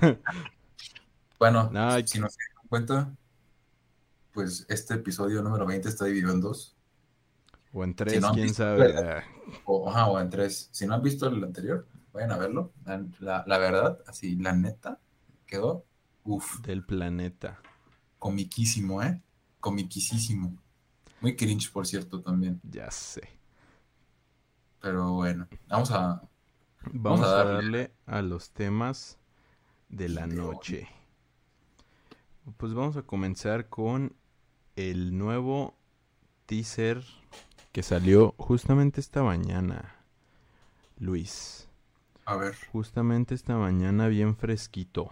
bueno, No, si no se dan cuenta, pues este episodio número 20 está dividido en dos. O en tres, no han quién visto, sabe. Ah, O, ajá, o en tres. Si no han visto el anterior, vayan a verlo. La, verdad, así, la neta, quedó, uff, del planeta. comiquísimo, ¿eh? Comiquisísimo. Muy cringe, por cierto, también. Ya sé. Pero bueno, vamos a... Vamos, a a darle. darle a los temas de la noche. Pues vamos a comenzar con el nuevo teaser que salió justamente esta mañana. Luis, A ver, justamente esta mañana bien fresquito.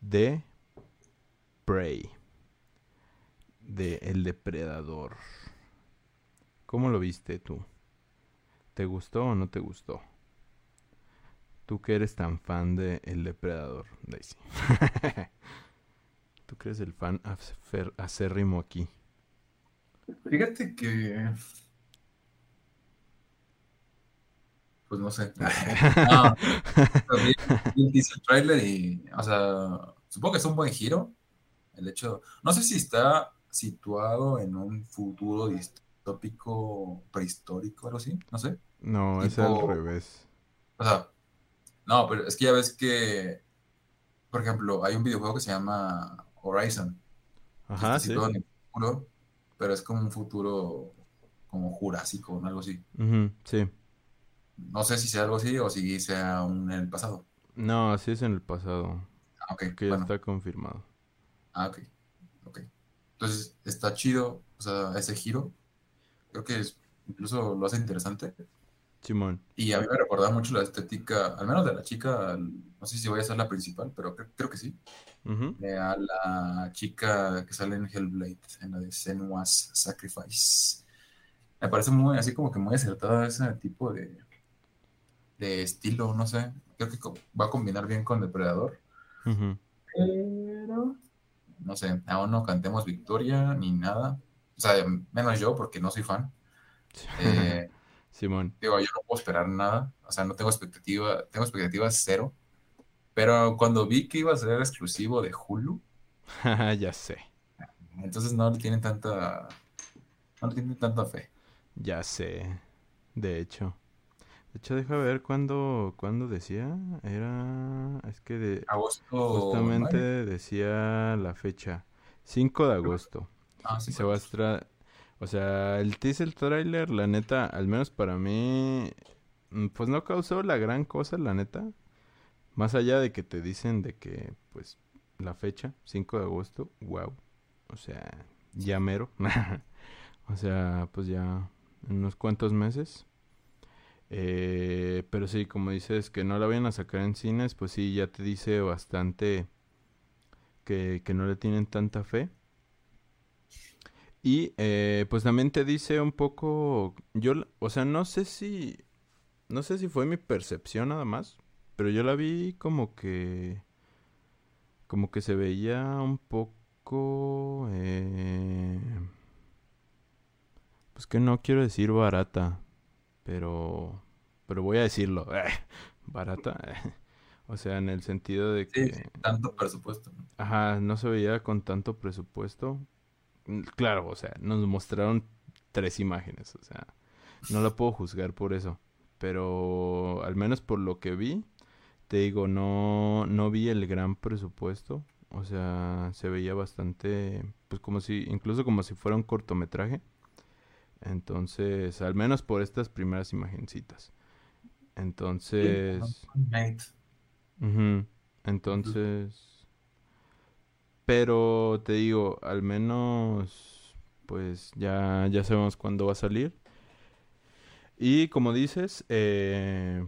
De Prey. De El Depredador. ¿Cómo lo viste tú? ¿Te gustó o no te gustó? Tú que eres tan fan de El Depredador, Daisy. Tú que eres el fan acérrimo aquí. fíjate que... Pues no sé. No, vi el trailer y, o sea, supongo que es un buen giro. El hecho, no sé si está situado en un futuro distópico prehistórico o algo así, no sé. No, es al revés. O sea, no, pero es que ya ves que, por ejemplo, hay un videojuego que se llama Horizon, Ajá, sí. situado en el futuro, pero es como un futuro como jurásico o algo así. Sí. No sé si sea algo así o si sea un en el pasado. No, así es en el pasado. Ah, ok, Que ya está confirmado. Ah, ok. Ok. Entonces, está chido, o sea, ese giro. Creo que es- incluso lo hace interesante. Simón. Y a mí me recordaba mucho la estética, al menos de la chica, no sé si voy a ser la principal, pero creo, creo que sí. De a la chica que sale en Hellblade, en la de Senua's Sacrifice. Me parece muy, así como que muy acertada ese tipo de, de estilo, no sé. Creo que va a combinar bien con Depredador. Pero, no sé, aún no cantemos victoria ni nada. O sea, menos yo porque no soy fan. Eh, Simón. digo, yo no puedo esperar nada. O sea, no tengo expectativa, tengo expectativas cero. Pero cuando vi que iba a ser exclusivo de Hulu, ya sé. entonces no le tienen tanta, no le tienen tanta fe. Ya sé. De hecho. De hecho, deja ver cuándo, cuándo decía. Era... Es que de... Agosto. Justamente decía la fecha. 5 de agosto. Ah, sí, Se va a estra... O sea, el teaser trailer, la neta, al menos para mí, mm, pues no causó la gran cosa, la neta. Más allá de que te dicen de que, pues, la fecha, 5 de agosto, wow. O sea, ya mero. o sea, pues ya unos cuantos meses. Eh, pero sí, como dices, que no la vayan a sacar en cines, pues sí, ya te dice bastante que, que no le tienen tanta fe. Y eh, pues también te dice un poco, yo, o sea, no sé si, no sé si fue mi percepción nada más, pero yo la vi como que, como que se veía un poco, eh, pues que no quiero decir barata, pero, pero voy a decirlo, barata, o sea, en el sentido de que... sí, tanto presupuesto. Ajá, no se veía con tanto presupuesto. Claro, o sea, nos mostraron tres imágenes, o sea, no la puedo juzgar por eso. Pero al menos por lo que vi, te digo, no, no vi el gran presupuesto. O sea, se veía bastante, pues como si, incluso como si fuera un cortometraje. Entonces, al menos por estas primeras imagencitas. Entonces... Entonces, pero te digo, al menos, pues ya, ya sabemos cuándo va a salir. Y como dices, eh,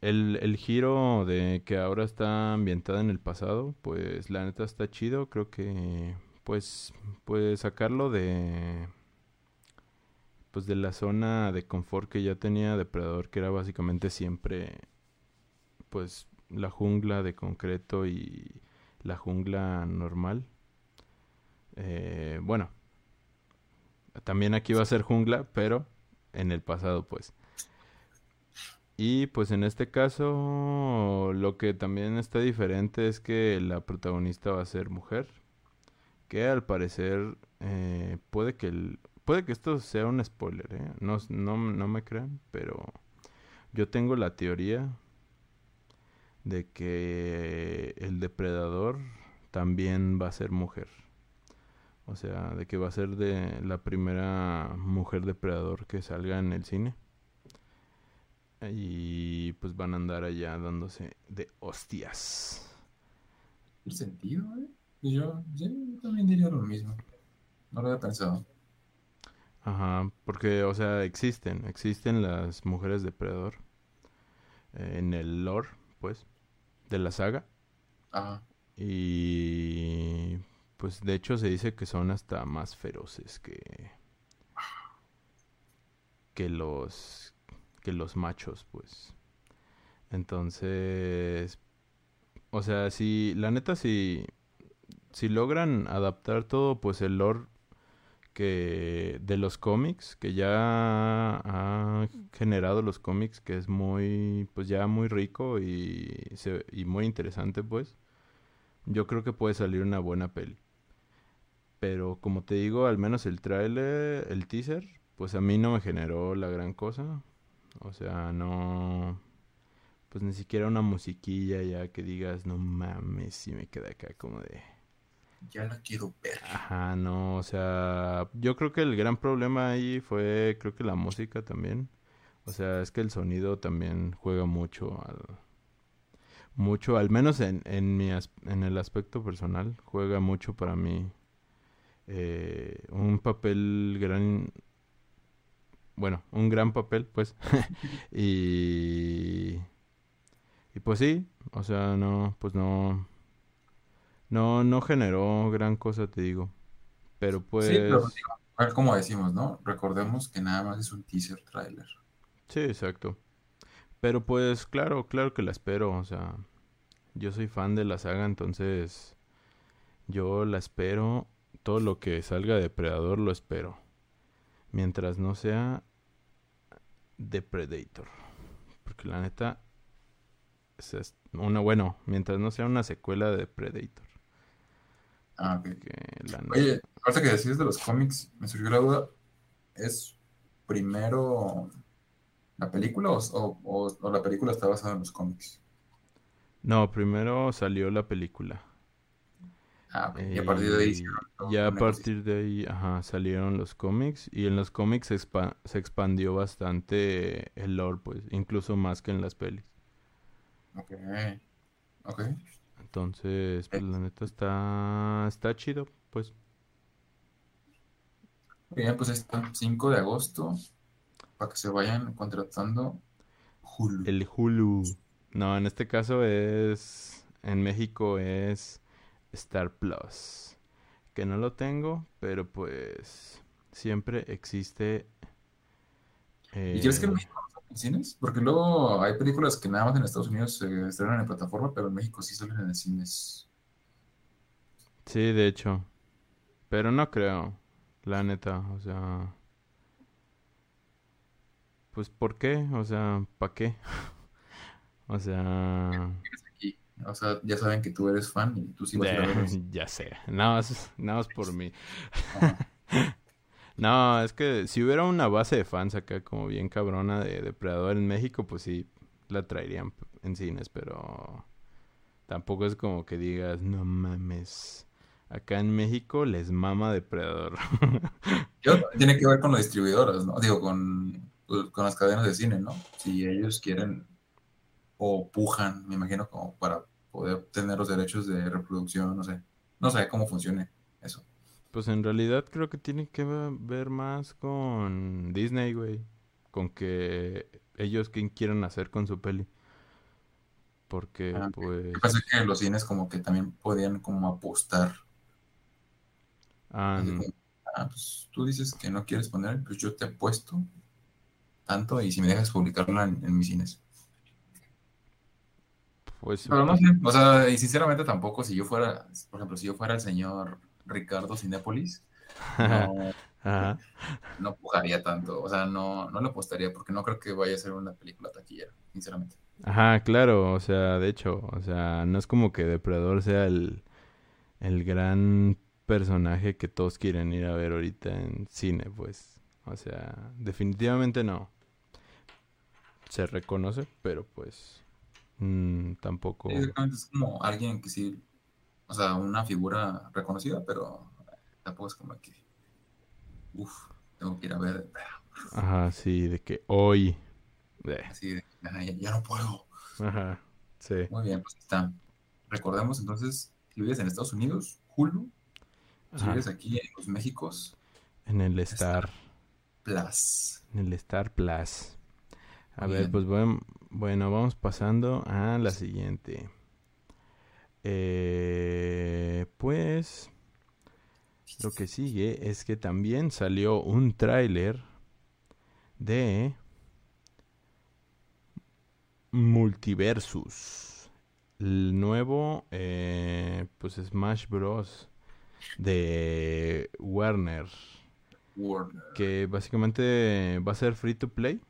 el, el giro de que ahora está ambientada en el pasado, pues la neta está chido. Creo que, pues, pues sacarlo de, pues de la zona de confort que ya tenía Depredador, que era básicamente siempre, pues, la jungla de concreto y la jungla normal. Eh, bueno, también aquí va a ser jungla, pero en el pasado, pues. Y pues en este caso lo que también está diferente es que la protagonista va a ser mujer. Que al parecer eh, puede que el, puede que esto sea un spoiler, ¿eh? no, no, no me crean, pero yo tengo la teoría de que el depredador también va a ser mujer. O sea, de que va a ser de la primera mujer depredador que salga en el cine. Y pues van a andar allá dándose de hostias. ¿El sentido, eh? Yo, yo también diría lo mismo. No lo había pensado. Ajá, porque, o sea, existen, existen las mujeres depredador eh, en el lore, pues, de la saga. Ajá. Y, pues, de hecho se dice que son hasta más feroces que que los que los machos, pues. Entonces, o sea, si la neta si si logran adaptar todo, pues el lore de los cómics que ya ha generado los cómics que es muy pues ya muy rico y, y muy interesante pues yo creo que puede salir una buena peli. Pero como te digo al menos el trailer el teaser pues a mí no me generó la gran cosa. O sea no pues ni siquiera una musiquilla ya que digas no mames si me queda acá como de ya la quiero ver. Ajá, no, o sea, yo creo que el gran problema ahí fue, creo que la música también. O sea, es que el sonido también juega mucho al... Mucho, al menos en, en, mi en el aspecto personal, juega mucho para mí eh, un papel gran... Bueno, un gran papel, pues. y... Y pues sí, o sea, no, pues no no, no generó gran cosa, te digo. Pero pues... Sí, pero pues, cómo decimos, ¿no? Recordemos que nada más es un teaser trailer. Sí, exacto. Pero pues claro, claro que la espero, o sea, yo soy fan de la saga, entonces yo la espero, todo lo que salga de Predador lo espero. Mientras no sea de Predator. Porque la neta es una bueno, mientras no sea una secuela de Predator. Ah, ok. Oye, ahorita que decís de los cómics, me surgió la duda. ¿Es primero la película o, la película está basada en los cómics? No, primero salió la película. Ah, y a partir de ahí. ya a partir de ahí, ajá, salieron los cómics. Y en los cómics se, se expandió bastante el lore, pues, incluso más que en las pelis. Ok. Ok. Entonces, pues la neta está, está chido, pues. Bien, pues está, 5 de agosto, para que se vayan contratando Hulu. El Hulu. No, en este caso es, en México es Star Plus. Que no lo tengo, pero pues siempre existe. ¿Y crees que en eh, México en cines? Porque luego hay películas que nada más en Estados Unidos se estrenan en plataforma, pero en México sí salen en cines. Sí, de hecho. Pero no creo, la neta, o sea... Pues ¿por qué? O sea, ¿para qué? o sea... O sea, ya saben que tú eres fan y tú sí vas a ver. Ya sé, nada más, nada más por mí. No, es que si hubiera una base de fans acá como bien cabrona de Depredador en México, pues sí, la traerían en cines, pero tampoco es como que digas, no mames, acá en México les mama Depredador. Yo, tiene que ver con las distribuidoras, ¿no? Digo, con, con las cadenas de cine, ¿no? Si ellos quieren o pujan, me imagino, como para poder tener los derechos de reproducción, no sé. No sé cómo funcione. Pues en realidad creo que tiene que ver más con Disney, güey. Con que ellos qué quieren hacer con su peli. Porque, ah, pues... pasa que los cines como que también podían como apostar. Ah, ah, pues tú dices que no quieres poner, pues yo te apuesto tanto y si me dejas publicarla en, mis cines. Pues... Pero no sé, o sea, y sinceramente tampoco si yo fuera, por ejemplo, si yo fuera el señor Ricardo Cinépolis. Ajá. no pujaría tanto. O sea, no, no le apostaría porque no creo que vaya a ser una película taquillera, sinceramente. Ajá, claro, o sea, de hecho, o sea, no es como que Depredador sea el, el gran personaje que todos quieren ir a ver ahorita en cine, pues. O sea, definitivamente no. Se reconoce, pero pues mm, tampoco... Es como alguien que sí, o sea, una figura reconocida, pero tampoco es como que, uff, tengo que ir a ver. Ajá, sí, de que hoy... Así de, "Ay, ya, ya no puedo. Ajá, sí. Muy bien, pues está. Recordemos entonces, si vives en Estados Unidos, Hulu, si Ajá, vives aquí en los Méxicos, en el Star, Plus. en el Star Plus. A Muy ver, bien. pues buen- bueno, vamos pasando a la siguiente. Eh, pues lo que sigue es que también salió un tráiler de Multiversus, el nuevo eh, pues Smash Bros. de Warner, Warner. que básicamente va a ser free to play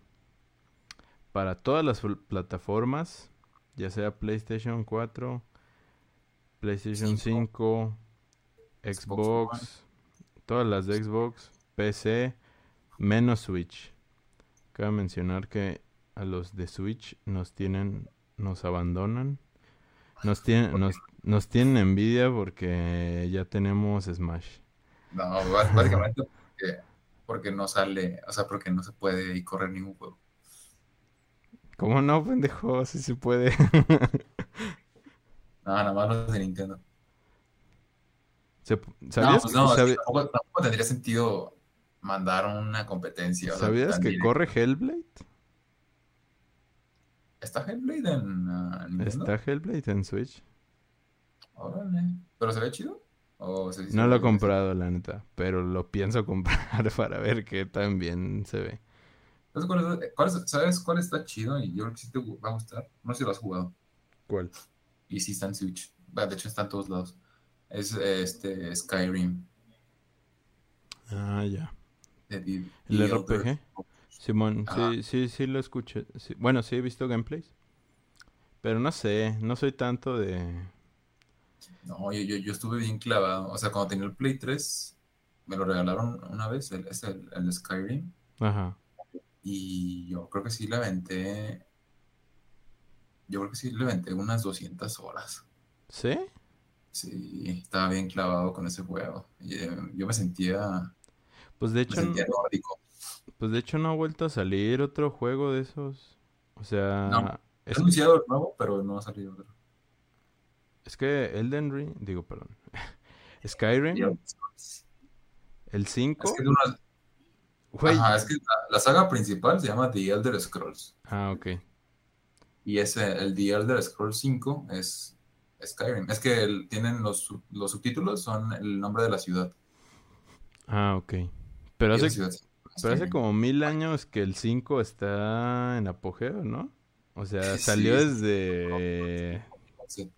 para todas las pl- plataformas, ya sea PlayStation 4, PlayStation Cinco. 5, Xbox Xbox, todas las de Xbox, PC, menos Switch. Cabe mencionar que a los de Switch nos tienen, nos abandonan, nos tienen, nos, nos tienen envidia porque ya tenemos Smash. No, bás- básicamente porque, porque no sale, o sea, porque no se puede y correr ningún juego. ¿Cómo no, pendejo? Si se puede. No, nada más los de Nintendo. Se- No, ¿Sabías, pues no, es que sabi- tampoco, tampoco tendría sentido mandar una competencia. ¿sabías que corre Hellblade? ¿Está Hellblade en ah, Nintendo? Está Hellblade en Switch. Órale. ¿Pero se ve chido? ¿O se- No lo he comprado, la neta, pero lo pienso comprar para ver qué tan bien se ve. ¿Sabes cuál es- cuál es- ¿Sabes cuál está chido? Y yo creo que sí te va a gustar. No sé si lo has jugado. ¿Cuál? Y sí está en Switch. De hecho, está en todos lados. Es este Skyrim. Ah, ya. The- ¿El The RPG? Elder- Simón, Ajá. sí, sí, sí lo escuché. Sí, Bueno, sí he visto gameplays. Pero no sé, no soy tanto de... No, yo, yo, yo estuve bien clavado. O sea, cuando tenía el Play 3, me lo regalaron una vez, el, es el, el Skyrim. Ajá. Y yo creo que sí le aventé. Yo creo que sí le aventé unas 200 horas. ¿Sí? Sí, estaba bien clavado con ese juego. Y, eh, yo me sentía, Pues de me hecho, sentía nórdico. pues de hecho no ha vuelto a salir otro juego de esos. O sea, No. es, He anunciado el nuevo, pero no ha salido otro. es que Elden Ring, digo, perdón. Skyrim, el 5, Es que, una- ajá, es que la, la saga principal se llama The Elder Scrolls. Ah, ok. Y ese, el The Elder Scrolls 5 es Skyrim. Es que el- tienen los, los subtítulos, son el nombre de la ciudad. Ah, ok. Pero hace, ciudad pero hace como mil años que el 5 está en apogeo, ¿no? O sea, salió sí. desde... Sí.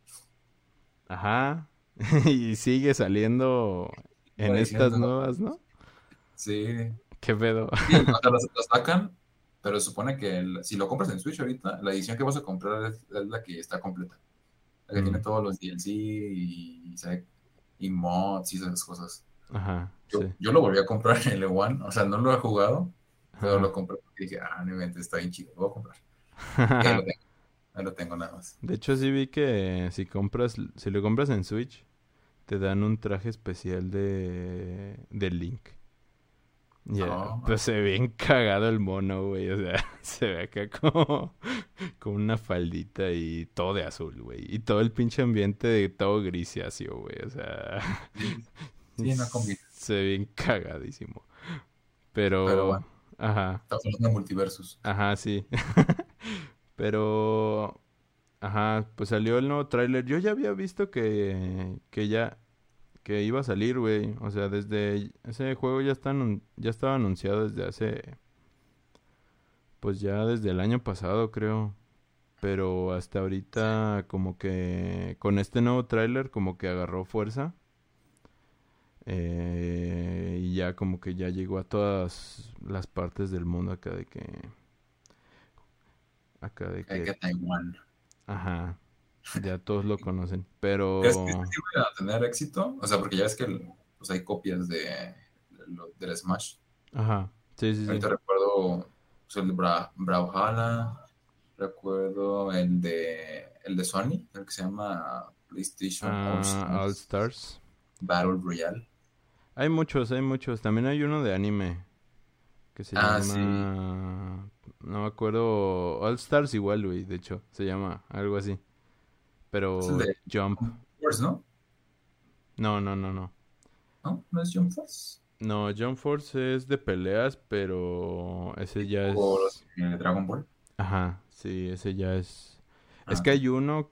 Ajá. y sigue saliendo en estas nuevas, ¿no? Sí, ¿Qué pedo? Sí, o sea, las, las sacan, pero se supone que el- si lo compras en Switch ahorita, la edición que vas a comprar es, es la que está completa. La que Mm. tiene todos los DLC y, mods y esas cosas. Ajá, Yo, sí. yo lo volví a comprar en el One, o sea, no lo he jugado, pero lo compré porque dije, ah, no inventes, está bien chido, lo voy a comprar. Y ahí lo tengo, ahí lo tengo nada más. De hecho, sí vi que si compras, si lo compras en Switch, te dan un traje especial de, de Link. Ya, No. pues se ve bien cagado el mono, güey. O sea, se ve acá como, con una faldita y todo de azul, güey. Y todo el pinche ambiente de todo grisáceo, güey. O sea, Sí, no se ve bien cagadísimo. Pero, Pero bueno. ajá. Estamos hablando de multiversos. Ajá, sí. Pero, ajá, pues salió el nuevo tráiler. Yo ya había visto que, que ya, que iba a salir, güey. O sea, desde ese juego ya está, ya estaba anunciado desde hace, pues ya desde el año pasado, creo. Pero hasta ahorita como que con este nuevo tráiler como que agarró fuerza. Eh, y ya como que ya llegó a todas las partes del mundo acá de que... Acá de que Taiwán. Ajá. Ya todos lo conocen. Pero... ¿Crees que sí va a tener éxito? O sea, porque ya es que pues, hay copias de, del Smash. Ajá. Sí, sí, sí. Ahorita recuerdo pues, el de Bra Brawlhalla, recuerdo el de el de Sony, el que se llama PlayStation All Ah, Stars All Stars. Battle Royale. Hay muchos, hay muchos. También hay uno de anime que se Ah, llama... No me acuerdo. All Stars igual, güey, de hecho. Se llama algo así. Pero Es el de- Jump. Force, ¿no? No, no, no, no. ¿No? ¿No es Jump Force? No, Jump Force es de peleas, pero ese ya es... O los de Dragon Ball. Ajá, sí, ese ya es... Es Ah. que hay uno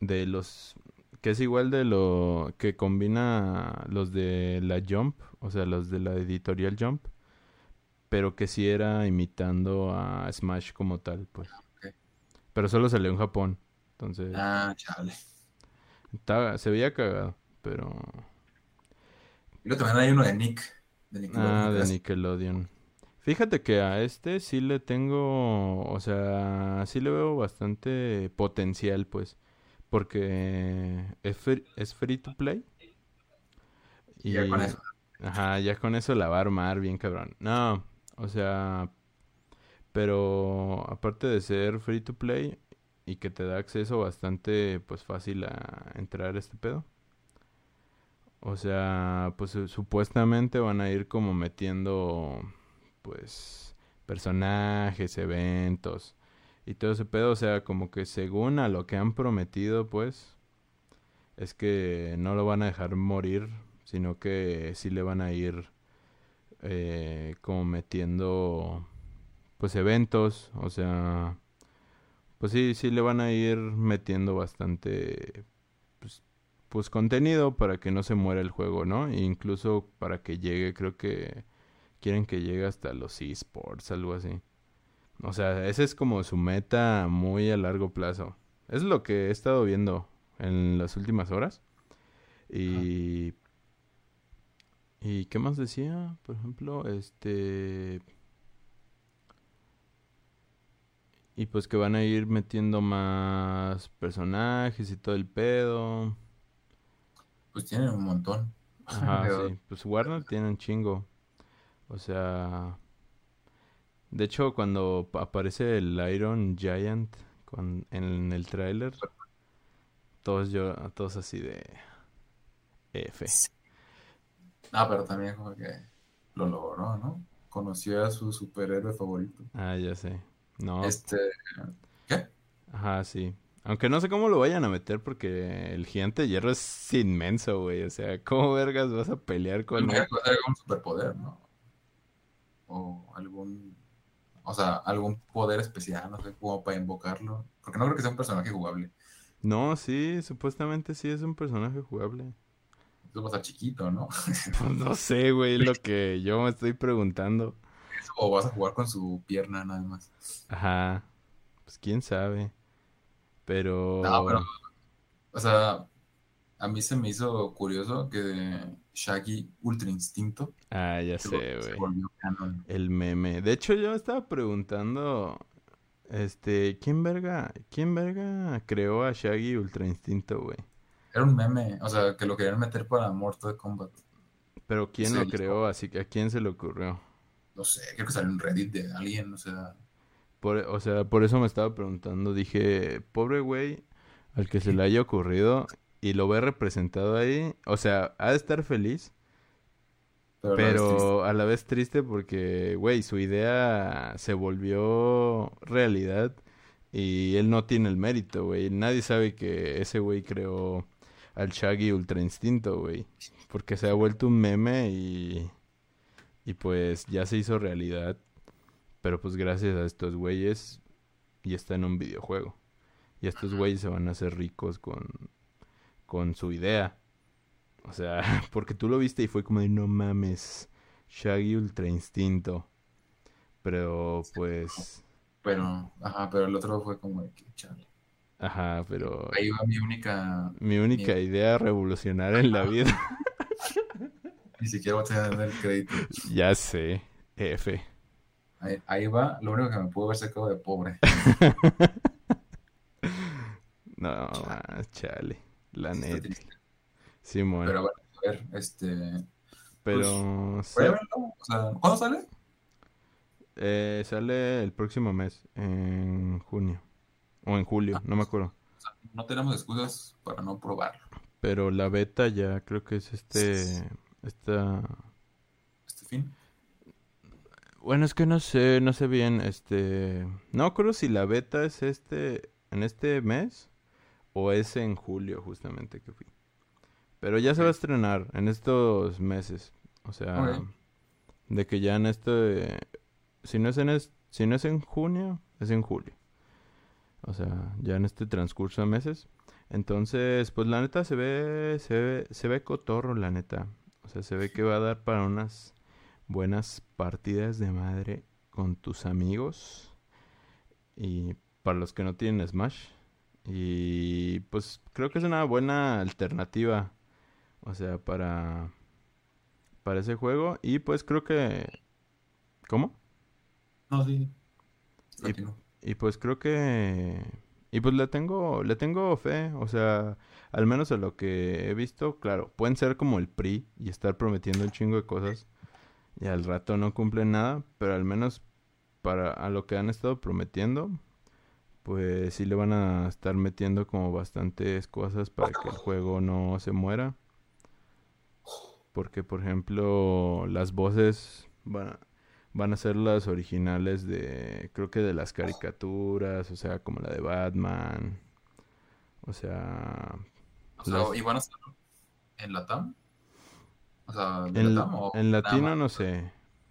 de los... que es igual de lo que combina los de la Jump, o sea, los de la editorial Jump, pero que sí era imitando a Smash como tal, pues. ok. Pero solo salió en Japón, entonces Ah, chale. estaba- se veía cagado, pero... Y luego también hay uno de Nick. De Nickelodeon, Ah, que de Nickelodeon. Fíjate que a este sí le tengo, o sea, sí le veo bastante potencial, pues, porque es free, es free to play. Y ya con eso. Ajá, ya con eso la va a armar bien cabrón. No, o sea, pero aparte de ser free to play y que te da acceso bastante, pues, fácil a entrar este pedo. O sea, pues su- supuestamente van a ir como metiendo, pues, personajes, eventos y todo ese pedo. O sea, como que según a lo que han prometido, pues, es que no lo van a dejar morir, sino que sí le van a ir eh, como metiendo, pues, eventos. O sea, pues sí, sí le van a ir metiendo bastante, pues, pues contenido para que no se muera el juego, ¿no? E incluso para que llegue, creo que quieren que llegue hasta los esports, algo así. O sea, esa es como su meta muy a largo plazo. Es lo que he estado viendo en las últimas horas. Y... ¿Y qué más decía? Por ejemplo, este... Y pues que van a ir metiendo más personajes y todo el pedo. Pues tienen un montón. Ajá, Pero- sí. Pues Warner tiene un chingo. O sea... De hecho, cuando pa- aparece el Iron Giant con- en el tráiler, todos yo, todos así de F. Ah, pero también como que lo logró, ¿no? Conoció a su superhéroe favorito. Ah, ya sé. No, Este, ¿qué? ajá, sí. Aunque no sé cómo lo vayan a meter porque el gigante de hierro es inmenso, güey. O sea, ¿cómo vergas vas a pelear con él? algún superpoder, ¿no? O algún, o sea, algún poder especial, no sé, como para invocarlo. Porque no creo que sea un personaje jugable. No, sí, supuestamente sí es un personaje jugable. Va a chiquito, ¿no? Pues no sé, güey, lo que yo me estoy preguntando. O vas a jugar con su pierna nada más. Ajá, pues quién sabe. Pero... No, pero, o sea, a mí se me hizo curioso que Shaggy Ultra Instinto Ah, ya se, sé, güey. El meme. De hecho, yo estaba preguntando, este, ¿quién verga, quién verga creó a Shaggy Ultra Instinto, güey? Era un meme, o sea, que lo querían meter para Mortal Kombat. Pero ¿quién Sí, lo creó? Así que ¿a quién se le ocurrió? No sé, creo que salió en Reddit de alguien, o sea, Por, o sea, por eso me estaba preguntando. Dije, pobre güey, al que se le haya ocurrido y lo ve representado ahí. O sea, ha de estar feliz, pero, pero a la vez triste porque, güey, su idea se volvió realidad y él no tiene el mérito, güey. Nadie sabe que ese güey creó al Shaggy Ultra Instinto, güey. Porque se ha vuelto un meme y, y pues ya se hizo realidad. Pero pues gracias a estos güeyes ya está en un videojuego. Y estos güeyes se van a hacer ricos con, con su idea. O sea, porque tú lo viste y fue como de no mames, Shaggy Ultra Instinto. Pero pues, Pero, ajá, pero el otro fue como de que, chale. ajá, pero Ahí va mi única, mi única idea revolucionaria en la vida. Ni siquiera voy a tener el crédito. Ya sé, F. Ahí, ahí va, lo único que me pudo haber sacado de pobre. No, chale. La neta. Sí, bueno. Pero bueno, a ver, este. Pero. O sea, ¿cuándo sale? eh, sale el próximo mes, en junio. O en julio, no me acuerdo. O sea, no tenemos excusas para no probarlo. Pero la beta ya creo que es este. Esta. Este fin. Bueno, es que no sé, no sé bien, este... No acuerdo si la beta es este, en este mes o es en julio justamente que fui. Pero ya se va a estrenar en estos meses. O sea, de que ya en este... Si no es en, es- si no es en junio, es en julio. O sea, ya en este transcurso de meses. Entonces, pues la neta se ve, se ve, se ve cotorro, la neta. O sea, se ve que va a dar para unas buenas partidas de madre con tus amigos. Y para los que no tienen Smash. Y pues creo que es una buena alternativa. O sea, para, para ese juego. Y pues creo que... ¿Cómo? No, sí. Y-. Y pues creo que... Y pues le tengo, le tengo fe, o sea, al menos a lo que he visto, claro, pueden ser como el PRI y estar prometiendo un chingo de cosas y al rato no cumplen nada, pero al menos para a lo que han estado prometiendo, pues sí le van a estar metiendo como bastantes cosas para que el juego no se muera. Porque, por ejemplo, las voces van a, van a ser las originales de, creo que de las caricaturas, o sea, como la de Batman. O sea, O sea, las- ¿y van a estar en Latam? O sea, ¿de en, Latam o en latino no sé,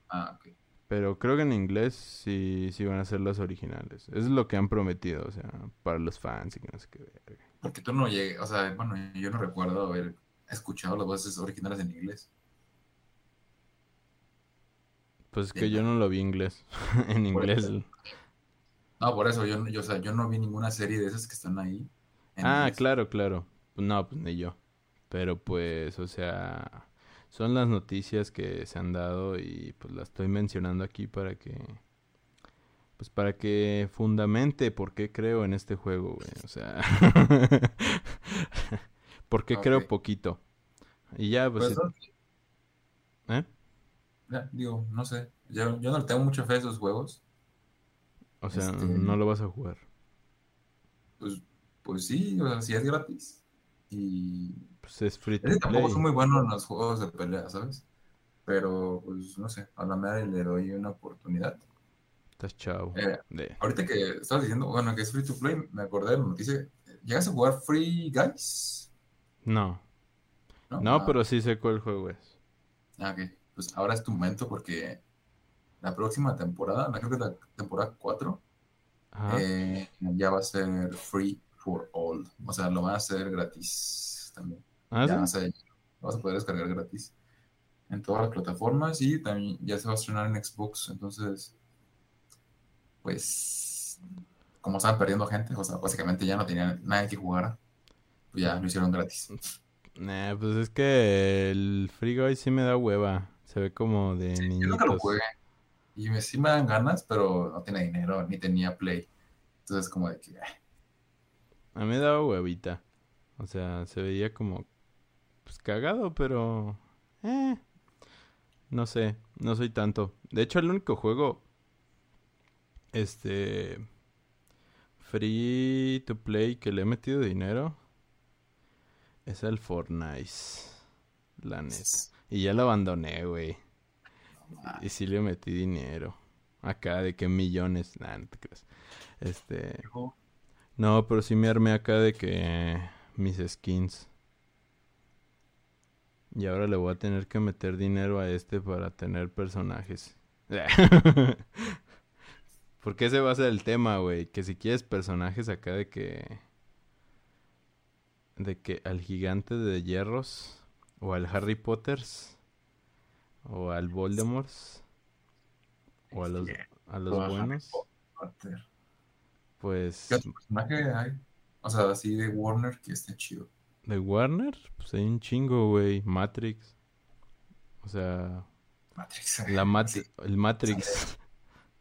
Ah, ok. pero creo que en inglés sí, sí van a ser las originales. Es lo que han prometido, o sea, para los fans y que no sé qué verga. Porque tú no llegué, o sea, bueno, yo no recuerdo haber escuchado las voces originales en inglés. Pues es que yo no lo vi en inglés. en inglés. No, por eso, yo, yo, o sea, yo no vi ninguna serie de esas que están ahí. Ah, inglés. claro, claro. No, pues ni yo. Pero pues, o sea, son las noticias que se han dado y pues las estoy mencionando aquí para que, pues para que fundamente por qué creo en este juego, güey. O sea, por qué creo poquito. Y ya, pues, Pues, ¿eh? Ya, digo, no sé. Yo, yo no tengo mucha fe a esos juegos. O sea, Este- no lo vas a jugar. Pues, pues sí, o sea, si es gratis. Y Pues es free to tampoco play. soy muy bueno en los juegos de pelea, ¿sabes? Pero, pues, no sé, a la madre le doy una oportunidad. Estás chavo. Eh, ahorita que estabas diciendo, bueno, que es free to play, me acordé de la noticia. ¿Llegas a jugar Free Guys? No. ¿No? No, Ah, pero sí sé cuál juego es. ah, ok. Pues ahora es tu momento porque la próxima temporada, creo que es la temporada 4, Ajá. eh, ya va a ser free for all. O sea, lo van a hacer gratis también. ¿Ah, Ya, sí? vas a poder descargar gratis en todas las plataformas y también ya se va a estrenar en Xbox. Entonces, pues, como estaban perdiendo gente, o sea, básicamente ya no tenían nadie que jugara, pues ya lo hicieron gratis. Nah, pues es que el Free Guy sí me da hueva. Se ve como de Yo nunca lo niñitos. jugué y me, sí me dan ganas, pero no tenía dinero ni tenía Play. Entonces, como de que, eh, A mí me daba huevita. O sea, se veía como pues cagado, pero eh, no sé, no soy tanto. De hecho, el único juego este free to play que le he metido dinero es el Fortnite, la neta. Y ya lo abandoné, güey. Y sí le metí dinero. Acá de que millones, nah, no te creas. Este, no, pero sí me armé acá de que mis skins. Y ahora le voy a tener que meter dinero a este para tener personajes. Porque ese va a ser el tema, güey. Que si quieres personajes acá de que... De que al gigante de hierros. O al Harry Potters. O al Voldemort. O a los, a los o buenos. Pues... ¿Qué otro personaje hay? O sea, así de Warner que esté chido. ¿De Warner? Pues hay un chingo, güey. Matrix. O sea, Matrix. la mat Sí, el Matrix.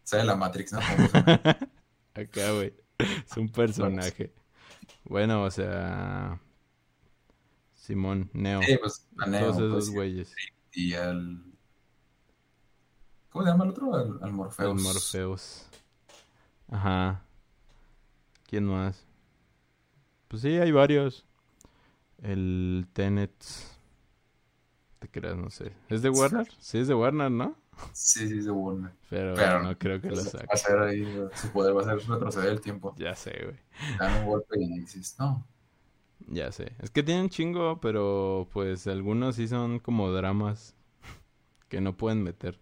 sale la Matrix, ¿no? Acá, güey. Es un personaje. Bueno, o sea... Simón, Neo. Sí, pues, a Neo, Todos esos pues, güeyes. y al... ¿Cómo se llama el otro? Al, al Morpheus. El Morpheus. Ajá. ¿Quién más? Pues sí, hay varios. El Tenet. Te creas, no sé. ¿Es de Warner? Sí, es de Warner, ¿no? Sí, sí, es de Warner. Pero, Pero no creo que lo saque. Va a ser ahí, su poder va a ser retroceder el tiempo. Ya sé, güey. Dan un golpe y dices, no. Ya sé. Es que tienen chingo, pero pues algunos sí son como dramas que no pueden meter.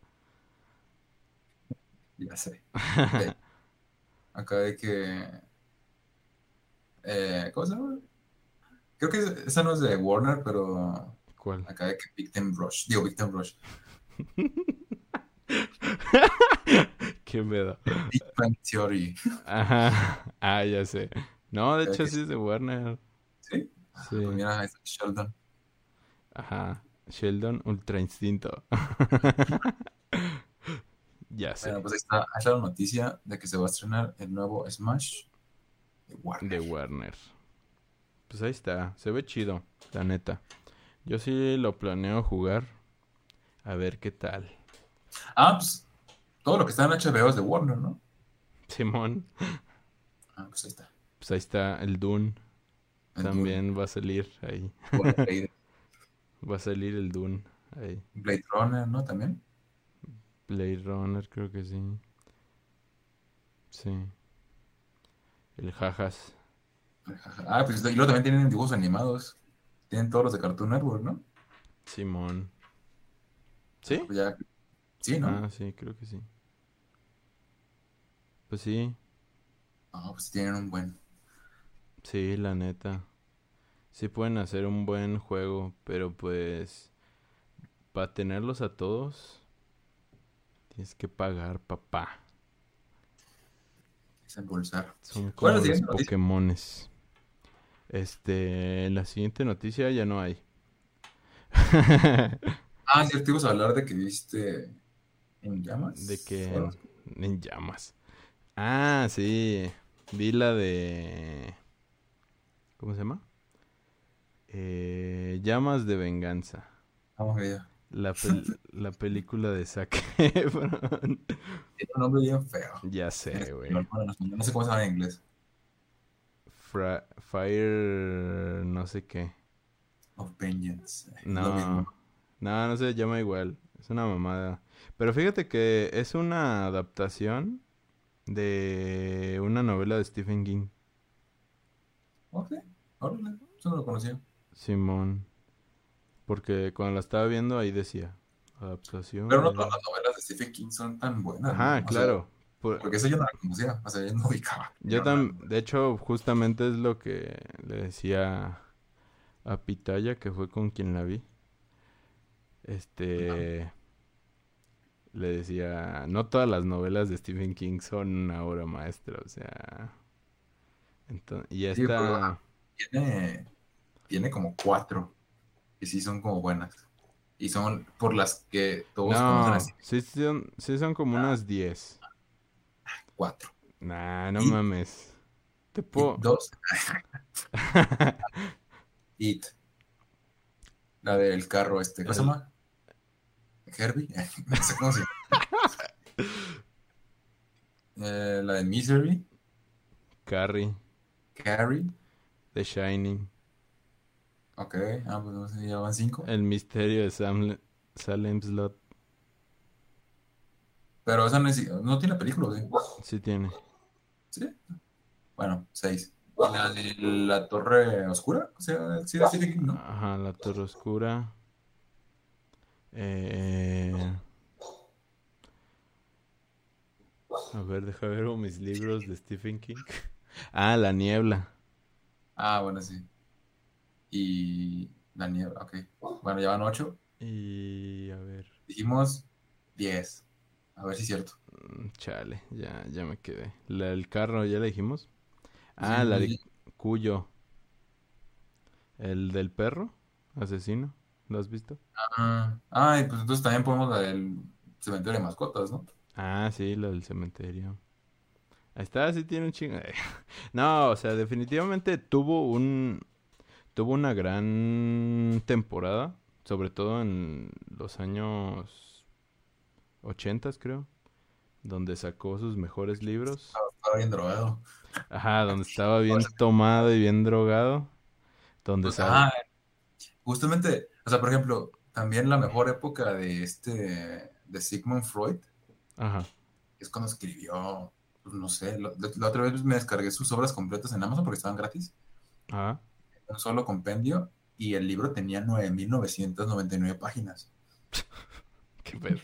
Ya sé. Ok. Acá de que. Eh, ¿Cómo se llama? Creo que esa no es de Warner, pero ¿Cuál? acá de que Victim Rush. Digo, Victim Rush. Qué pedo. Big Bang Theory. Ajá. Ah, ya sé. No, de hecho que sí es de Warner. ¿Sí? Pues está Sheldon. Ajá. Sheldon Ultra Instinto. ya sé. Bueno, pues ahí está, ahí está la noticia de que se va a estrenar el nuevo Smash de Warner. De Warner. Pues ahí está. Se ve chido, la neta. Yo sí lo planeo jugar. A ver qué tal. Ah, pues todo lo que está en HBO es de Warner, ¿no? Simón. Ah, pues ahí está. Pues ahí está el Dune. También va a salir ahí. Va a salir el Dune ahí. Blade Runner, ¿no? También. Blade Runner, creo que sí. Sí. El Jajas. Ah, pues y luego también tienen dibujos animados. Tienen todos los de Cartoon Network, ¿no? Simón. ¿Sí? Pues ya. Sí, ¿no? Ah, sí, creo que sí. Pues sí, Ah, pues tienen un buen. Sí, la neta. Sí pueden hacer un buen juego, pero pues para tenerlos a todos tienes que pagar, papá. Desembolsar. Son como ¿Cuál es la los? Pokémones. Este, la siguiente noticia ya no hay. Ah, cierto, ibas a hablar de que viste en llamas. De que Bueno, en, en llamas. Ah, sí. Vi la de... ¿Cómo se llama? Eh, Llamas de venganza. Vamos allá. La, pel- la película de Zac Efron. Tiene un nombre bien feo. Ya sé, güey. No sé cómo se llama en inglés. Fra- Fire... no sé qué. Of Vengeance. Es lo No. No, no se llama igual. Es una mamada. Pero fíjate que es una adaptación de una novela de Stephen King. Ok, órale, eso no lo conocía. Simón. Porque cuando la estaba viendo ahí decía adaptación. Pero no todas las novelas de Stephen King son tan buenas. Ajá, ¿no? O sea, claro. Por- porque esa yo no la conocía, o sea, yo no ubicaba. Yo tam- de hecho, justamente es lo que le decía a Pitaya, que fue con quien la vi. Este, le decía, no todas las novelas de Stephen King son una obra maestra, o sea, enton- y esta, ah, Tiene, tiene como cuatro que sí son como buenas. Y son por las que todos conocen no, así. sí son, sí son como unas 10. Cuatro. Nah, no mames. Te puedo... dos. It. La del carro este. ¿Cómo se llama? Herbie. No sé cómo se llama. Eh, la de Misery. Carrie, Carrie. The Shining, Ok. Ah, pues ya van cinco. El misterio de Sam, Salem Slot, Pero esa no, es- no tiene película, ¿sí? sí tiene. ¿Sí? Bueno, seis. La de la Torre Oscura. O sea, sí, King, ¿no? Ajá, La Torre Oscura. Eh, A ver, deja ver mis libros de Stephen King. Ah, La Niebla. Ah, bueno, sí. Y la niebla, ok. Bueno, ya van ocho. Y a ver, Dijimos diez. A ver si es cierto. mm, chale, ya, ya me quedé. La del carro, ¿ya la dijimos? Ah, Sí, la de. Cuyo. El del perro, asesino. ¿Lo has visto? Ah, ay, pues entonces también podemos la del cementerio de mascotas, ¿no? Ah, sí, lo del cementerio. Ahí está, sí tiene un chingo. No, o sea, definitivamente tuvo un. Tuvo una gran temporada. Sobre todo en los años 80, creo. Donde sacó sus mejores libros. Estaba bien drogado. Ajá, donde estaba bien tomado y bien drogado. Donde Pues, justamente, o sea, por ejemplo, también la mejor época de este, de Sigmund Freud, Ajá. es cuando escribió, pues no sé, lo- la, otra vez me descargué sus obras completas en Amazon porque estaban gratis, Ajá. un solo compendio, y el libro tenía 9.999 páginas. Qué pedo.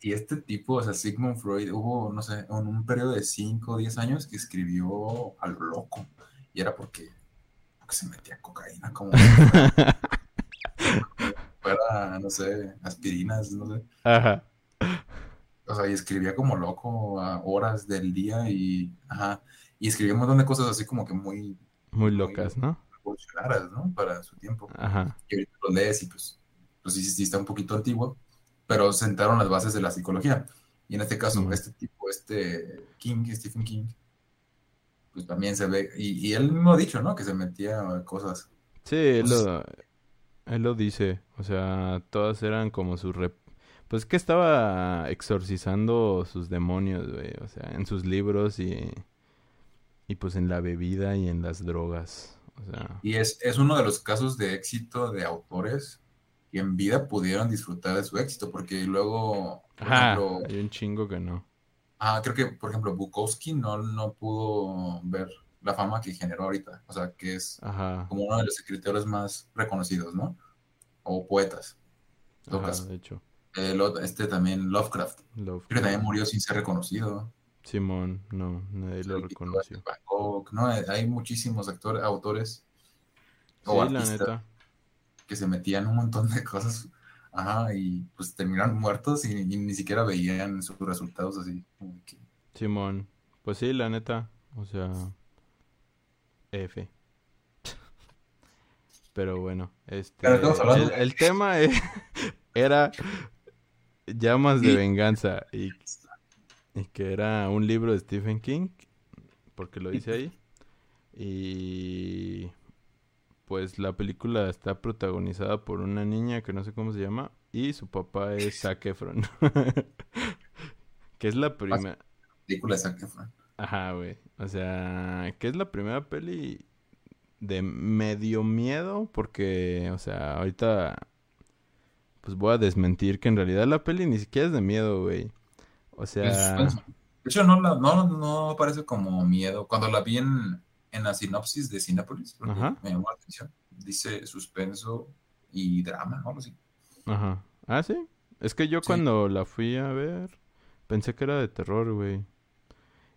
Y este tipo, o sea, Sigmund Freud, hubo, no sé, en un periodo de 5 o 10 años que escribió a lo loco, y era porque, porque se metía cocaína, como fuera, no sé, aspirinas, no sé. Ajá. O sea, y escribía como loco a horas del día y, ajá, y escribía un montón de cosas así como que muy Muy locas, ¿no? revolucionarias, ¿no? Para su tiempo. Ajá. Y ahorita lo lees y pues, pues sí, sí está un poquito antiguo, pero sentaron las bases de la psicología. Y en este caso, Mm. este tipo, este King, Stephen King, pues también se ve, y, y él mismo ha dicho, ¿no? Que se metía a cosas. Sí, él lo, él lo dice. O sea, todas eran como su rep... Pues que estaba exorcizando sus demonios, güey. O sea, en sus libros y... Y pues en la bebida y en las drogas. O sea... Y es, es uno de los casos de éxito de autores que en vida pudieron disfrutar de su éxito, porque luego, por Ajá, ejemplo, hay un chingo que no. Ah, creo que, por ejemplo, Bukowski no, no pudo ver la fama que generó ahorita. O sea, que es Ajá, como uno de los escritores más reconocidos, ¿no? O poetas. ajá, de hecho. El este también, Lovecraft. Lovecraft. Creo que también murió sin ser reconocido. Simón, no, nadie lo reconoció. Gogh, ¿no? Hay muchísimos actores, autores Sí, o la artistas neta. que se metían un montón de cosas. Ajá, y pues terminaron muertos y, y ni siquiera veían sus resultados así. que- Simón. Pues sí, la neta. O sea... F. Pero bueno, este... Pero el tema e- era Llamas de Venganza y, y que era un libro de Stephen King, porque lo dice ahí. Y pues la película está protagonizada por una niña que no sé cómo se llama y su papá es Zac Efron. que es la primera... película de Zac Efron. Ajá, güey. O sea, que es la primera peli de medio miedo, porque, o sea, ahorita, pues voy a desmentir que en realidad la peli ni siquiera es de miedo, güey. O sea, suspenso. De hecho, no, la- no, no parece como miedo. Cuando la vi en, en la sinopsis de Ajá. me llamó la atención, dice suspenso y drama, ¿no? Algo así. ajá. Ah, sí. Es que yo Sí. cuando la fui a ver, pensé que era de terror, güey.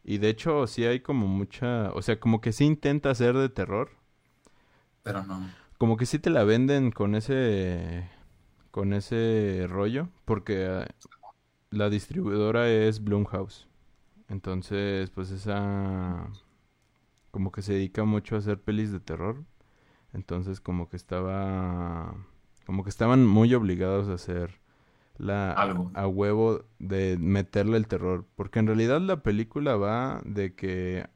Y de hecho, sí hay como mucha, o sea, como que sí intenta ser de terror. Pero no. Como que sí te la venden con ese con ese rollo porque eh, la distribuidora es Blumhouse. Entonces, pues esa como que se dedica mucho a hacer pelis de terror. Entonces, como que estaba como que estaban muy obligados a hacer la Algo. a huevo de meterle el terror, porque en realidad la película va de que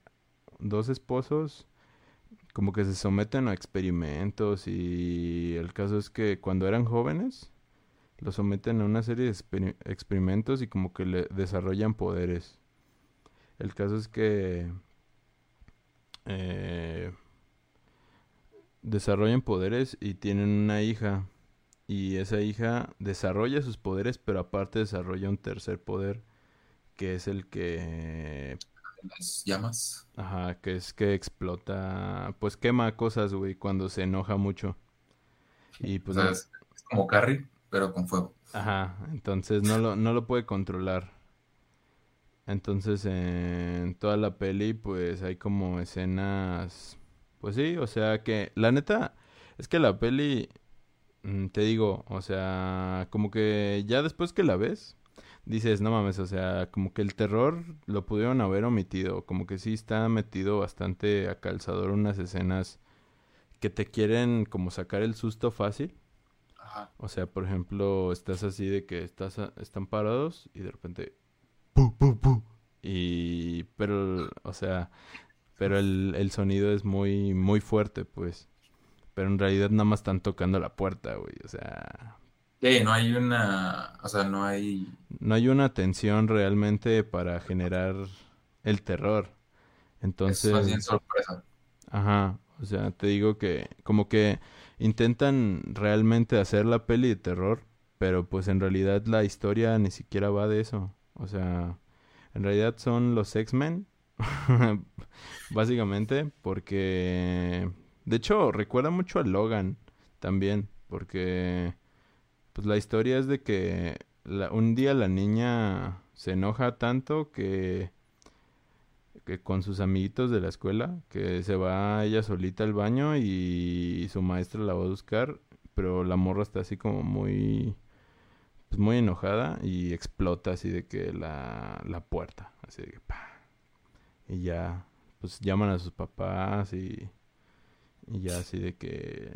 dos esposos como que se someten a experimentos y el caso es que cuando eran jóvenes los someten a una serie de exper- experimentos y como que le desarrollan poderes. El caso es que eh, desarrollan poderes y tienen una hija y esa hija desarrolla sus poderes pero aparte desarrolla un tercer poder que es el que Las llamas. Ajá, que es que explota, pues quema cosas, güey, cuando se enoja mucho. Y O pues, sea, no- es, es como Carrie, pero con fuego. ajá, entonces no lo, no lo puede controlar. Entonces en toda la peli, pues hay como escenas, pues sí, o sea que, la neta, es que la peli, mm, te digo, o sea, como que ya después que la ves, dices, no mames, o sea, como que el terror lo pudieron haber omitido, como que sí está metido bastante a calzador unas escenas que te quieren como sacar el susto fácil, Ajá. O sea, por ejemplo, estás así de que estás a- están parados y de repente pu pu pu y pero o sea, pero el, el sonido es muy muy fuerte, pues. Pero en realidad nada más están tocando la puerta, güey. O sea, Sí, no hay una, o sea, no hay, no hay una tensión realmente para generar el terror. es bien Entonces, sorpresa. Ajá, o sea, te digo que como que intentan realmente hacer la peli de terror, pero pues en realidad la historia ni siquiera va de eso. O sea, en realidad son los X-Men, básicamente, porque de hecho recuerda mucho a Logan también, porque pues la historia es de que un día la niña se enoja tanto que que con sus amiguitos de la escuela, que se va ella solita al baño y su maestra la va a buscar, pero la morra está así como muy, pues muy enojada y explota así de que la, la puerta, así de que pa. Y ya, pues llaman a sus papás y, y ya así de que,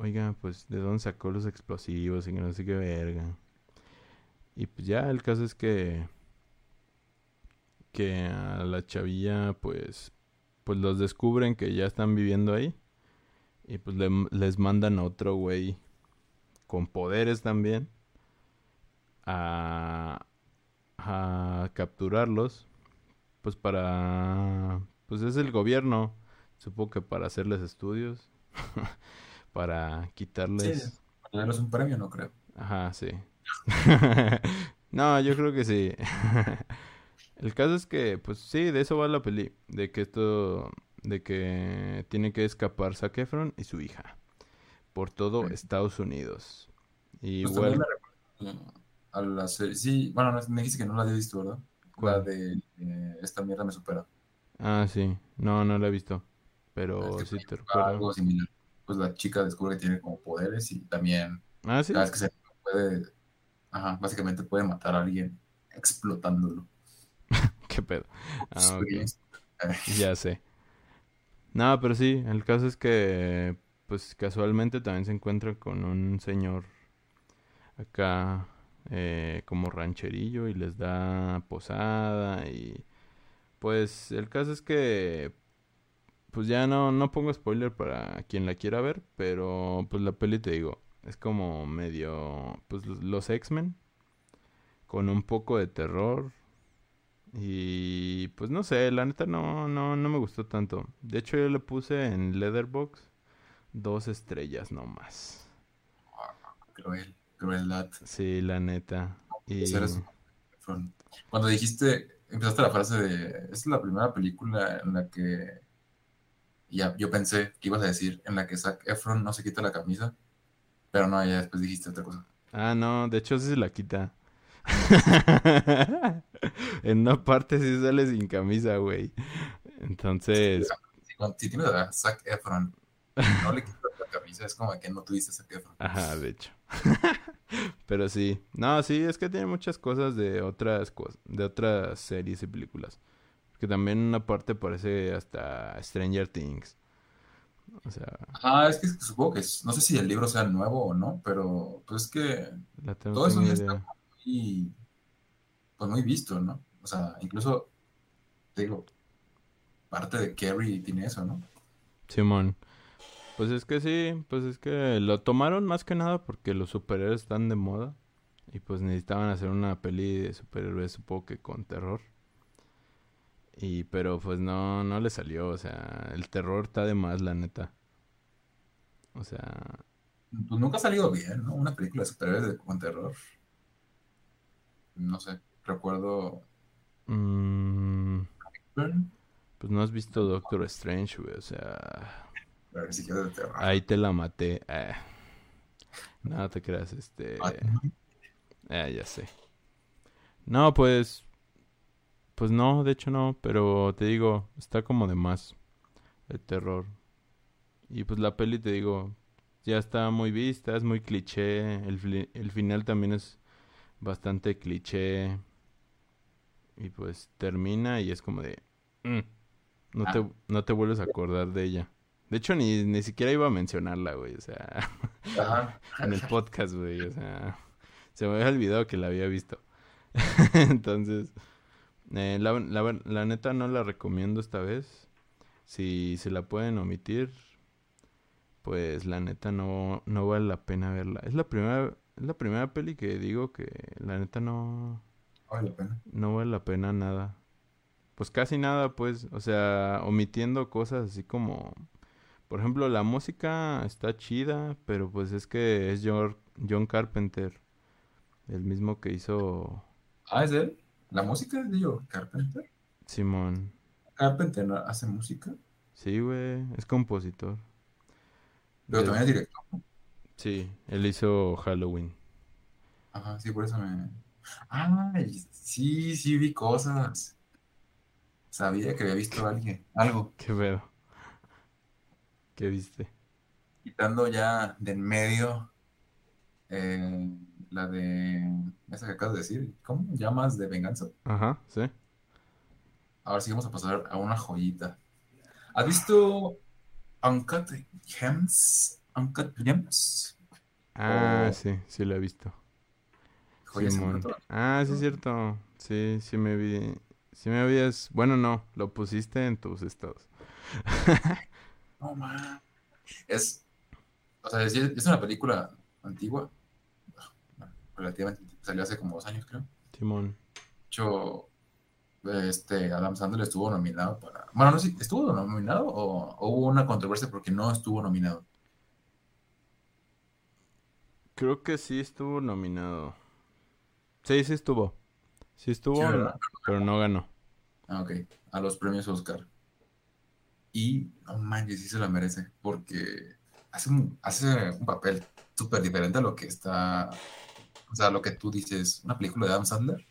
oiga, pues de dónde sacó los explosivos y que no sé qué verga. Y pues ya el caso es que que a la chavilla pues pues los descubren que ya están viviendo ahí. Y pues le- les mandan a otro güey con poderes también a a capturarlos pues para pues es el gobierno. Supongo que para hacerles estudios para Sí, quitarles para darles un premio, no creo. Ajá, sí. No, yo creo que sí. El caso es que, pues sí, de eso va la peli. De que esto, de que tiene que escapar Zac Efron y su hija por todo. Estados Unidos. Y Pues igual, recuerda a la serie, sí, bueno, no, me dijiste que no la había visto, ¿verdad? La de eh, Esta mierda me supera. Ah, sí. No, no la he visto. Es Pero que sí te recuerdo. algo similar. Pues la chica descubre que tiene como poderes y también Ah, sí. cada vez que se puede, ajá, básicamente puede matar a alguien explotándolo. Qué pedo. Ah, Ya sé. No, pero sí, el caso es que, pues casualmente también se encuentra con un señor acá eh, como rancherillo y les da posada y pues el caso es que pues ya no, no pongo spoiler para quien la quiera ver, pero pues la peli te digo, es como medio pues los X-Men con un poco de terror y pues no sé, la neta no, no, no me gustó tanto. De hecho yo le puse en Leatherbox dos estrellas nomás. cruel, crueldad. Sí, la neta. Y. Cuando dijiste, empezaste la frase de, esta es la primera película en la que, ya, yo pensé que ibas a decir, en la que Zac Efron no se quita la camisa, pero no, ya después dijiste otra cosa. Ah, no, de hecho sí se la quita. en una parte sí sale sin camisa, güey. Entonces, Si, tienes a Zac Efron, no le quitas la camisa, es como que no tuviste a Zac Efron. ajá, de hecho. Pero sí, no, sí, es que tiene muchas cosas de otras cosas, de otras series y películas. Que también una parte parece hasta Stranger Things. O sea, Ah, es que supongo que, es- no sé si el libro sea nuevo o no, pero pues es que todo eso ya está muy, pues muy visto, ¿no? O sea, incluso, te digo, parte de Carrie tiene eso, ¿no? Simón. Pues es que sí, pues es que lo tomaron más que nada porque los superhéroes están de moda. Y pues necesitaban hacer una peli de superhéroes, supongo que con terror. Y pero pues no, no le salió, o sea, el terror está de más, la neta. O sea, Pues nunca ha salido bien, ¿no? Una película de superhéroes de- con terror. No sé, recuerdo... mm, pues no has visto Doctor Strange, güey, o sea, si de terror. ahí te la maté. Eh, no te creas, este... Ah, Ah, ya sé. No, pues. Pues no, de hecho no, pero te digo, está como de más el terror. Y pues la peli, te digo, ya está muy vista, es muy cliché. El, el final también es bastante cliché. Y pues termina y es como de. "Mm", no, te, Ah. no te vuelves a acordar de ella. De hecho, ni, ni siquiera iba a mencionarla, güey. O sea, Ajá. en el podcast, güey. O sea, se me había olvidado que la había visto. Entonces, eh, la, la- la neta no la recomiendo esta vez. Si se la pueden omitir, pues la neta no, no vale la pena verla. Es la primera, es la primera peli que digo que la neta no, Vale la pena. no vale la pena nada. Pues casi nada, pues. O sea, omitiendo cosas así como... Por ejemplo, la música está chida, pero pues es que es John, John Carpenter. El mismo que hizo Ah, ¿es él? ¿La música es de yo? ¿Carpenter? Simón. ¿Carpenter hace música? Sí, güey, es compositor. Pero De- también es director. Sí, él hizo Halloween. Ajá, sí, por eso me... Ah, sí, sí vi cosas. Sabía que había visto a alguien, algo. ¿Qué pedo? ¿Qué viste? Quitando ya de en medio eh, la de... Esa que acabas de decir. ¿Cómo? ¿Llamas de venganza? Ajá, sí. Ahora sí vamos a pasar a una joyita. ¿Has visto Uncut Gems? Uncut Gems. Ah, Oh. sí, sí lo he visto. Simón. Ah, sí es cierto. Sí, sí me vi. Sí me habías... Bueno, no, lo pusiste en tus estados. No, man. Es, o sea, es, es una película antigua, relativamente, salió hace como dos años, creo. De Simón. hecho, este, Adam Sandler estuvo nominado para, bueno, no sé, ¿estuvo nominado o, o hubo una controversia porque no estuvo nominado? Creo que sí estuvo nominado. Sí, sí estuvo. Sí estuvo, pero no ganó. Ah, ok, a los premios Oscar. Y, no manches, sí se la merece, porque hace un, hace un papel súper diferente a lo que está, o sea, lo que tú dices, una película de Adam Sandler.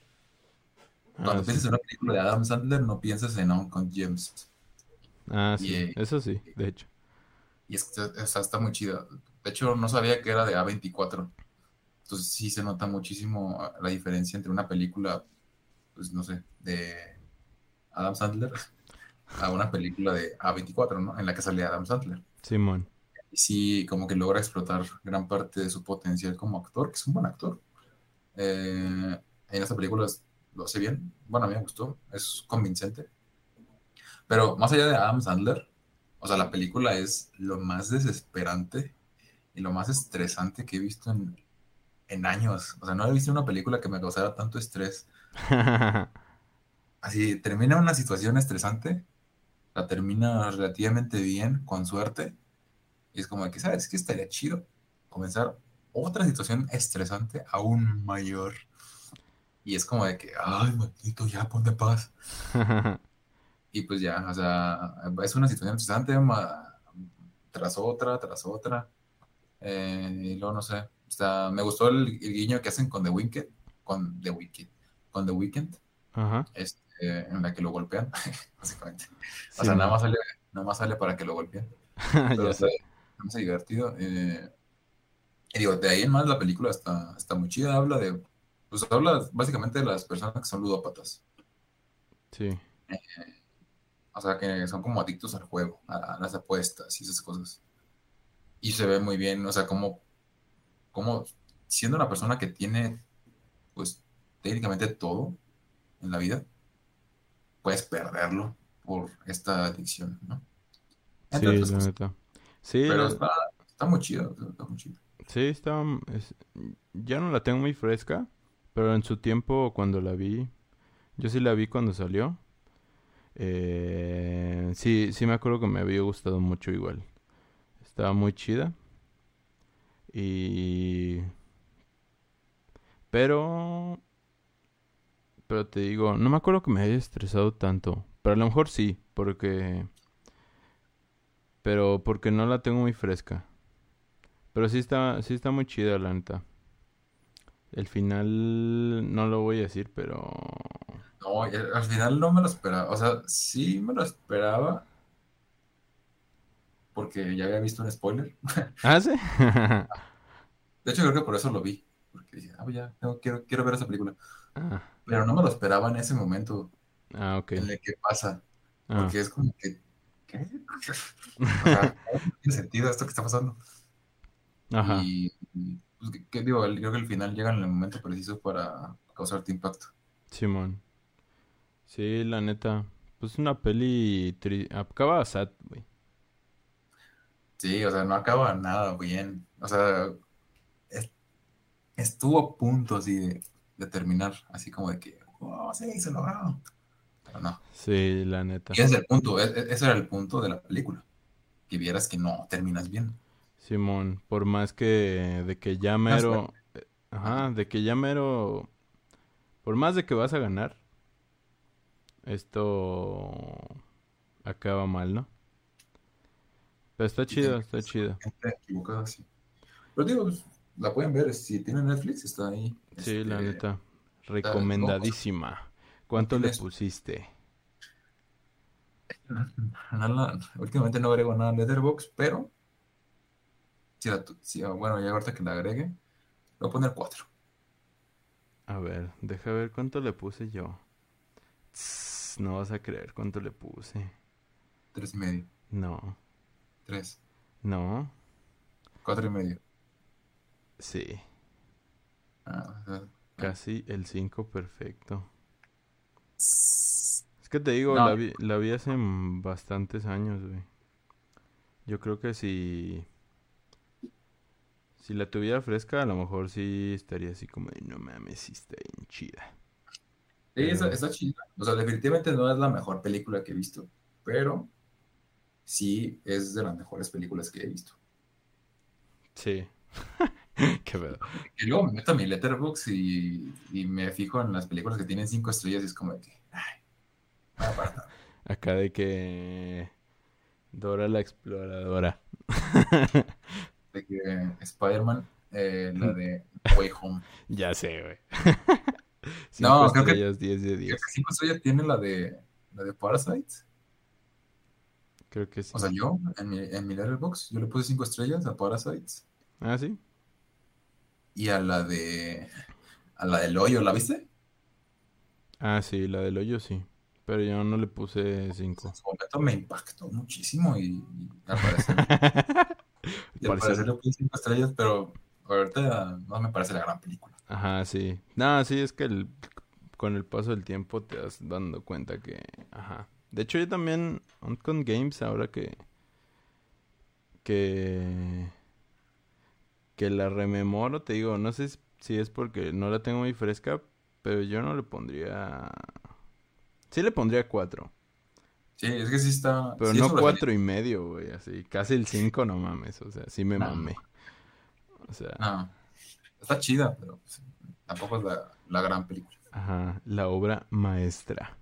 Cuando Ah, sí. piensas en una película de Adam Sandler, no piensas en Uncut Gems. Ah, sí. Y- Eso sí, de hecho. Y es que está muy chida. De hecho, no sabía que era de A24. Entonces sí se nota muchísimo la diferencia entre una película, pues no sé, de Adam Sandler a una película de A24, ¿no? En la que sale Adam Sandler. Simón. Y sí, como que logra explotar gran parte de su potencial como actor, que es un buen actor. Eh, en esta película lo hace bien. Bueno, a mí me gustó, es convincente. Pero más allá de Adam Sandler, o sea, la película es lo más desesperante y lo más estresante que he visto en, en años. O sea, no he visto una película que me causara tanto estrés. Así, termina una situación estresante, la termina relativamente bien, con suerte, y es como que, ¿sabes qué estaría chido? Comenzar otra situación estresante aún mayor. Y es como de que, ay, maldito, ya ponte paz. Y pues ya, o sea, es una situación estresante ma- tras otra, tras otra. Eh, y luego, no sé, o sea, me gustó el, el guiño que hacen con The Weeknd, con The Weeknd, con The Weeknd, Ajá. este, en la que lo golpean, básicamente. O sea, nada más sale, nada más sale para que lo golpeen. Pero está, está muy divertido. eh, y digo, de ahí en más la película está, está muy chida. Habla de, pues habla básicamente de las personas que son ludópatas. Sí. O sea, que son como adictos al juego, a, a las apuestas y esas cosas. Y se ve muy bien, o sea, como, como siendo una persona que tiene, pues, técnicamente todo en la vida, puedes perderlo por esta adicción, ¿no? Sí, Entre otras la neta. Sí, Pero la- está, está muy chido, está muy chido. Sí, está... es- Ya no la tengo muy fresca, pero en su tiempo cuando la vi, yo sí la vi cuando salió. Eh, sí, sí me acuerdo que me había gustado mucho igual. Estaba muy chida. Y... Pero... Pero te digo, no me acuerdo que me haya estresado tanto. Pero a lo mejor sí, porque... Pero porque no la tengo muy fresca. Pero sí está, sí está muy chida, la neta. El final no lo voy a decir, pero... No, al final no me lo esperaba. O sea, sí me lo esperaba. Porque ya había visto un spoiler. ¿Ah, sí? De hecho, creo que por eso lo vi. Porque dije, ah, ya, quiero, quiero ver esa película. ah, Pero no me lo esperaba en ese momento ah, ok. en el que pasa. Ah, Porque es como que, ¿qué? O sea, no tiene sentido esto que está pasando. Ajá. Y, y, pues, ¿qué, qué digo? Creo que el final llega en el momento preciso para causarte impacto. Simón. Sí, la neta. Pues una peli tri- acaba sad, güey. Sí, o sea, no acaba nada bien. O sea, es- estuvo a punto así de, de terminar, así como de que, oh, sí, se logró. Pero no. Sí, la neta. Y ese es el punto, e- e- ese era el punto de la película. Que vieras que no terminas bien. Simón, por más que de que ya mero, eh, ajá, de que ya mero, por más de que vas a ganar, esto acaba mal, ¿no? Pero está chido, está chido. Equivocada, sí. Pero digo, pues, la pueden ver, si tienen Netflix, está ahí. Sí, la Este, neta, recomendadísima. ¿Cuánto le pusiste? no últimamente no agrego nada en Letterboxd, pero si la tu- si- bueno, ya ahorita que la agregue, le voy a poner 4. A ver, deja ver cuánto le puse yo. Tss, no vas a creer cuánto le puse. 3 y medio, No, 3, no, 4 y medio. sí, Ah, sea, casi el 5 perfecto. Es que te digo, No. la vi, la vi hace bastantes años, güey. Yo creo que si... Si la tuviera fresca, a lo mejor sí estaría así como de, no mames, sí está bien chida. sí, está, Pero- está chida. O sea, definitivamente no es la mejor película que he visto, pero sí es de las mejores películas que he visto. Sí. Qué pedo. Y luego me meto a mi Letterboxd y, y me fijo en las películas que tienen 5 estrellas y es como de que, ay, para. Acá de que... Dora la exploradora. de que Spider-Man, eh, la de Way Home. Ya sé, güey. No, creo que- estrellas, 10 de Creo 10. que cinco estrellas tiene la de la de Parasite. Creo que sí. O sea, yo en mi, en mi Letterboxd, yo le puse 5 estrellas a Parasite Ah, sí. y a la de a la del hoyo, ¿la viste? Ah, sí, la del hoyo sí. Pero yo no le puse En 5. su momento me impactó muchísimo y, y al parecer, y al Parecer- le puse 5 estrellas, pero ahorita no me parece la gran película. Ajá, sí. No, sí, es que el- con el paso del tiempo te vas dando cuenta que... Ajá. De hecho, yo también, con Games, ahora que... Que... Que la rememoro, te digo, no sé si es porque no la tengo muy fresca, pero yo no le pondría... Sí le pondría 4, Sí, es que sí está. pero sí no cuatro y medio, güey, así. Casi el 5, no mames, o sea, sí me No. mamé. O sea, No, está chida, pero pues, tampoco es la, la gran película. ajá, la obra maestra.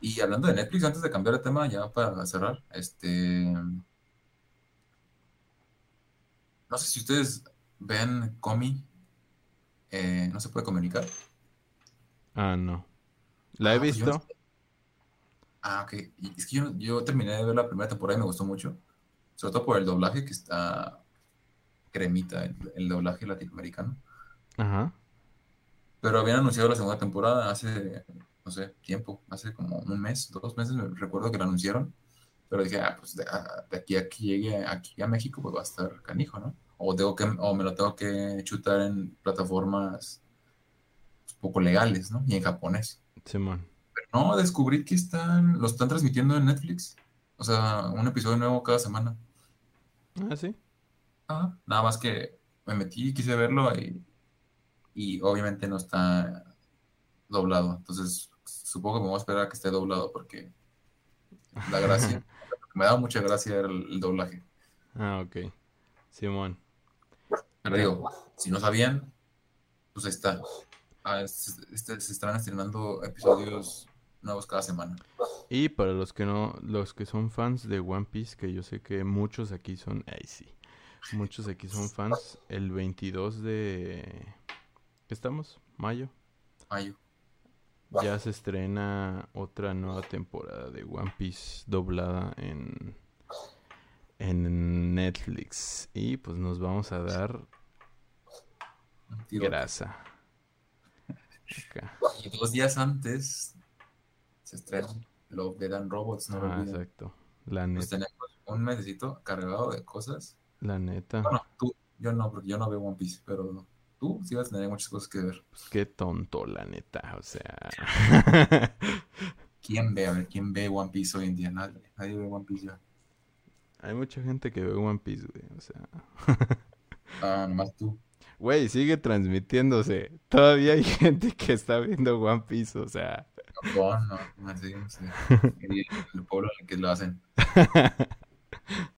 Y hablando de Netflix, antes de cambiar de tema, ya para cerrar, este. No sé si ustedes ven Comi, eh, no se puede comunicar. Ah, no. La he Ah, pues yo visto. Ah, ok. Y es que yo, yo terminé de ver la primera temporada y me gustó mucho. Sobre todo por el doblaje que está cremita, el, el doblaje latinoamericano. Ajá. Pero habían anunciado la segunda temporada hace, no sé, tiempo, hace como un mes, dos meses, me recuerdo que la anunciaron. Pero dije, ah, pues de, a- de aquí a que llegue aquí a México, pues va a estar canijo, ¿no? O, tengo que, o me lo tengo que chutar en plataformas pues, poco legales, ¿no? Y en japonés. Simón. Pero no, descubrí que están, lo están transmitiendo en Netflix. O sea, un episodio nuevo cada semana. Ah, sí. Ah, nada más que me metí, quise verlo y, y obviamente no está doblado. Entonces, supongo que me voy a esperar a que esté doblado porque la gracia, me da mucha gracia el, el doblaje. Ah, ok. Simón. Pero digo, si no sabían, pues ahí está. Ah, es- este- se están estrenando episodios nuevos cada semana. Y para los que no, los que son fans de One Piece, que yo sé que muchos aquí son, ay sí, muchos aquí son fans, el 22 de, ¿qué estamos? Mayo, Mayo. ya se estrena otra nueva temporada de One Piece doblada en, en Netflix. Y pues nos vamos a dar grasa. Acá. Y dos días antes se estrena Love, Dead and Robots, no Ah, exacto. La Pues neta. tenemos un mesecito cargado de cosas. La neta. Bueno, tú, yo no, porque yo no veo One Piece, pero tú sí vas a tener muchas cosas que ver. Pues qué tonto, la neta. O sea. ¿Quién ve? A ver, ¿quién ve One Piece hoy en día? Nadie, nadie ve One Piece ya. Hay mucha gente que ve One Piece, güey. O sea. Ah, nomás tú. Güey, sigue transmitiéndose. Todavía hay gente que está viendo One Piece, o sea. No, no, no sé. El pueblo en el que lo hacen.